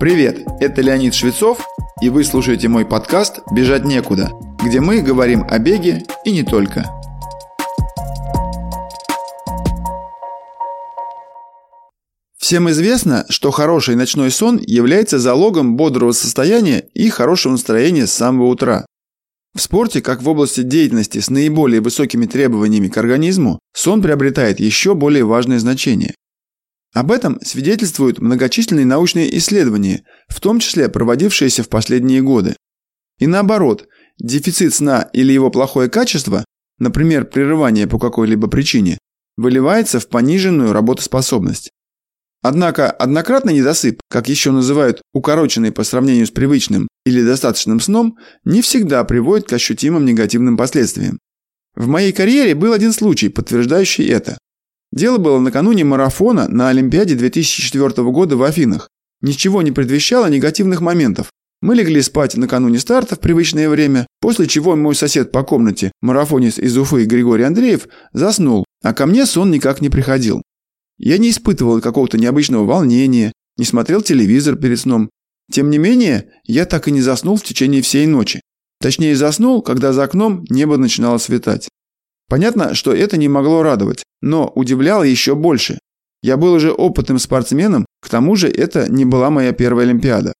Привет, это Леонид Швецов, и вы слушаете мой подкаст «Бежать некуда», где мы говорим о беге и не только. Всем известно, что хороший ночной сон является залогом бодрого состояния и хорошего настроения с самого утра. В спорте, как в области деятельности с наиболее высокими требованиями к организму, сон приобретает еще более важное значение. Об этом свидетельствуют многочисленные научные исследования, в том числе проводившиеся в последние годы. И наоборот, дефицит сна или его плохое качество, например, прерывание по какой-либо причине, выливается в пониженную работоспособность. Однако однократный недосып, как еще называют укороченный по сравнению с привычным или достаточным сном, не всегда приводит к ощутимым негативным последствиям. В моей карьере был один случай, подтверждающий это. Дело было накануне марафона на Олимпиаде 2004 года в Афинах. Ничего не предвещало негативных моментов. Мы легли спать накануне старта в привычное время, после чего мой сосед по комнате, марафонец из Уфы Григорий Андреев, заснул, а ко мне сон никак не приходил. Я не испытывал какого-то необычного волнения, не смотрел телевизор перед сном. Тем не менее, я так и не заснул в течение всей ночи. Точнее, заснул, когда за окном небо начинало светать. Понятно, что это не могло радовать, но удивляло еще больше. Я был уже опытным спортсменом, к тому же это не была моя первая Олимпиада.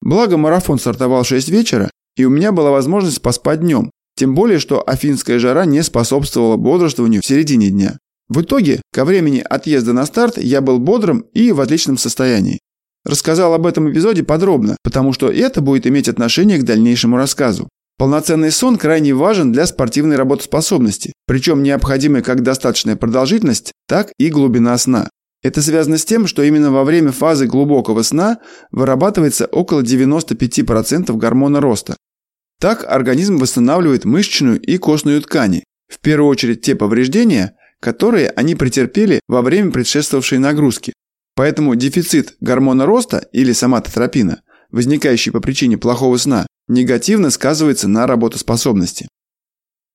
Благо марафон стартовал в 6 вечера, и у меня была возможность поспать днем, тем более, что афинская жара не способствовала бодрствованию в середине дня. В итоге, ко времени отъезда на старт я был бодрым и в отличном состоянии. Рассказал об этом эпизоде подробно, потому что это будет иметь отношение к дальнейшему рассказу. Полноценный сон крайне важен для спортивной работоспособности, причем необходимы как достаточная продолжительность, так и глубина сна. Это связано с тем, что именно во время фазы глубокого сна вырабатывается около 95% гормона роста. Так организм восстанавливает мышечную и костную ткани, в первую очередь те повреждения, которые они претерпели во время предшествовавшей нагрузки. Поэтому дефицит гормона роста или соматотропина, возникающий по причине плохого сна, негативно сказывается на работоспособности.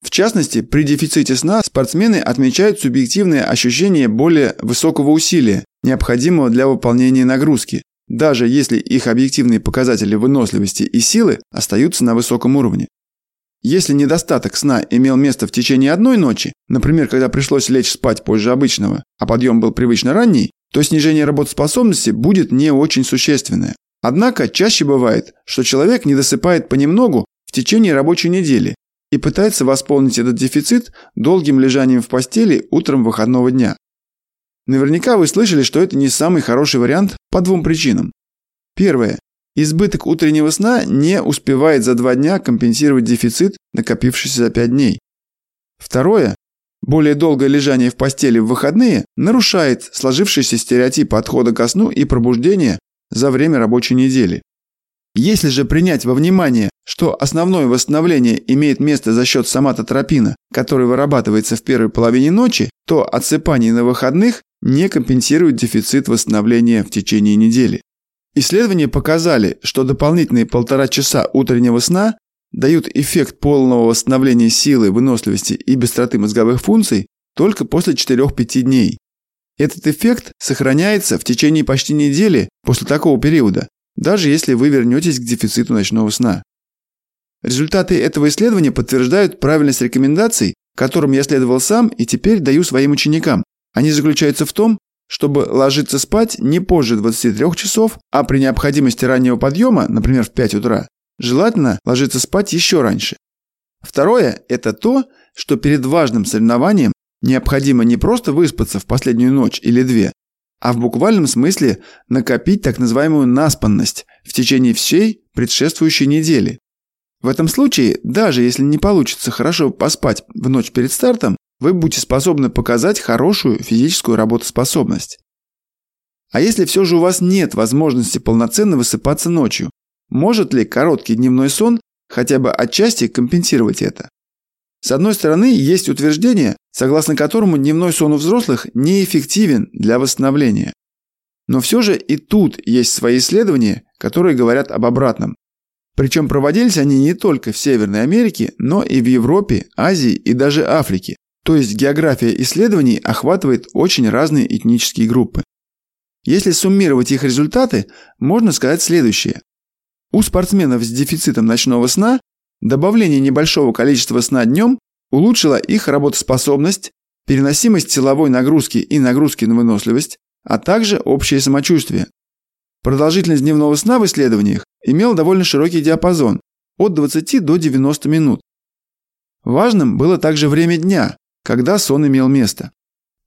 В частности, при дефиците сна спортсмены отмечают субъективные ощущения более высокого усилия, необходимого для выполнения нагрузки, даже если их объективные показатели выносливости и силы остаются на высоком уровне. Если недостаток сна имел место в течение одной ночи, например, когда пришлось лечь спать позже обычного, а подъем был привычно ранний, то снижение работоспособности будет не очень существенное. Однако чаще бывает, что человек не досыпает понемногу в течение рабочей недели и пытается восполнить этот дефицит долгим лежанием в постели утром выходного дня. Наверняка вы слышали, что это не самый хороший вариант по двум причинам. Первое. Избыток утреннего сна не успевает за два дня компенсировать дефицит, накопившийся за пять дней. Второе. Более долгое лежание в постели в выходные нарушает сложившийся стереотип отхода ко сну и пробуждения за время рабочей недели. Если же принять во внимание, что основное восстановление имеет место за счет соматотропина, который вырабатывается в первой половине ночи, то отсыпание на выходных не компенсирует дефицит восстановления в течение недели. Исследования показали, что дополнительные полтора часа утреннего сна дают эффект полного восстановления силы, выносливости и быстроты мозговых функций только после 4-5 дней. Этот эффект сохраняется в течение почти недели после такого периода, даже если вы вернетесь к дефициту ночного сна. Результаты этого исследования подтверждают правильность рекомендаций, которым я следовал сам и теперь даю своим ученикам. Они заключаются в том, чтобы ложиться спать не позже 23 часов, а при необходимости раннего подъема, например, в 5 утра, желательно ложиться спать еще раньше. Второе – это то, что перед важным соревнованием необходимо не просто выспаться в последнюю ночь или две, а в буквальном смысле накопить так называемую наспанность в течение всей предшествующей недели. В этом случае, даже если не получится хорошо поспать в ночь перед стартом, вы будете способны показать хорошую физическую работоспособность. А если все же у вас нет возможности полноценно высыпаться ночью, может ли короткий дневной сон хотя бы отчасти компенсировать это? С одной стороны, есть утверждение, согласно которому дневной сон у взрослых неэффективен для восстановления. Но все же и тут есть свои исследования, которые говорят об обратном. Причем проводились они не только в Северной Америке, но и в Европе, Азии и даже Африке. То есть география исследований охватывает очень разные этнические группы. Если суммировать их результаты, можно сказать следующее. У спортсменов с дефицитом ночного сна добавление небольшого количества сна днем улучшило их работоспособность, переносимость силовой нагрузки и нагрузки на выносливость, а также общее самочувствие. Продолжительность дневного сна в исследованиях имела довольно широкий диапазон – от 20 до 90 минут. Важным было также время дня, когда сон имел место.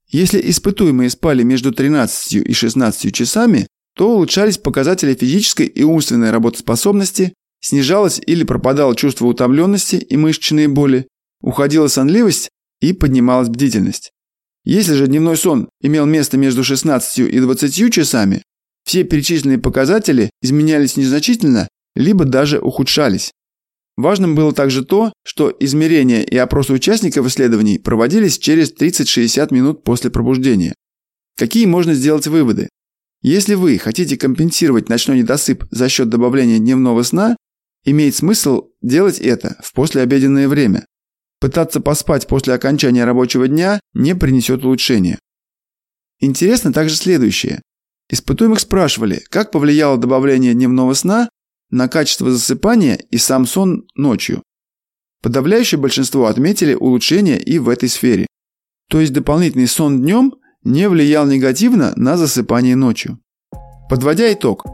Если испытуемые спали между 13 и 16 часами, то улучшались показатели физической и умственной работоспособности, снижалось или пропадало чувство утомленности и мышечные боли, уходила сонливость и поднималась бдительность. Если же дневной сон имел место между 16 и 20 часами, все перечисленные показатели изменялись незначительно, либо даже ухудшались. Важным было также то, что измерения и опросы участников исследований проводились через 30-60 минут после пробуждения. Какие можно сделать выводы? Если вы хотите компенсировать ночной недосып за счет добавления дневного сна, имеет смысл делать это в послеобеденное время. Пытаться поспать после окончания рабочего дня не принесет улучшения. Интересно также следующее. Испытуемых спрашивали, как повлияло добавление дневного сна на качество засыпания и сам сон ночью. Подавляющее большинство отметили улучшение и в этой сфере. То есть дополнительный сон днем не влиял негативно на засыпание ночью. Подводя итог,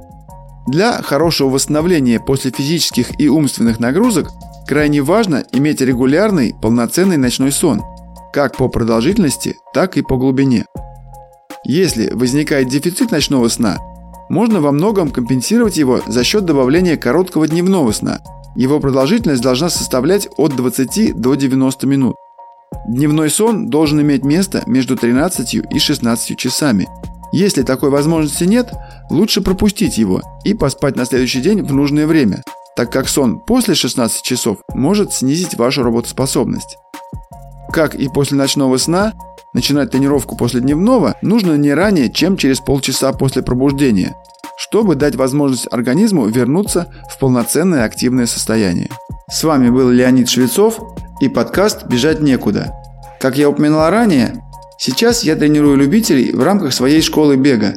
для хорошего восстановления после физических и умственных нагрузок крайне важно иметь регулярный, полноценный ночной сон, как по продолжительности, так и по глубине. Если возникает дефицит ночного сна – можно во многом компенсировать его за счет добавления короткого дневного сна. Его продолжительность должна составлять от 20 до 90 минут. Дневной сон должен иметь место между 13 и 16 часами. Если такой возможности нет, лучше пропустить его и поспать на следующий день в нужное время, так как сон после 16 часов может снизить вашу работоспособность. Как и после ночного сна, начинать тренировку после дневного нужно не ранее, чем через полчаса после пробуждения, чтобы дать возможность организму вернуться в полноценное активное состояние. С вами был Леонид Швецов и подкаст «Бежать некуда». Как я упоминал ранее, сейчас я тренирую любителей в рамках своей школы бега,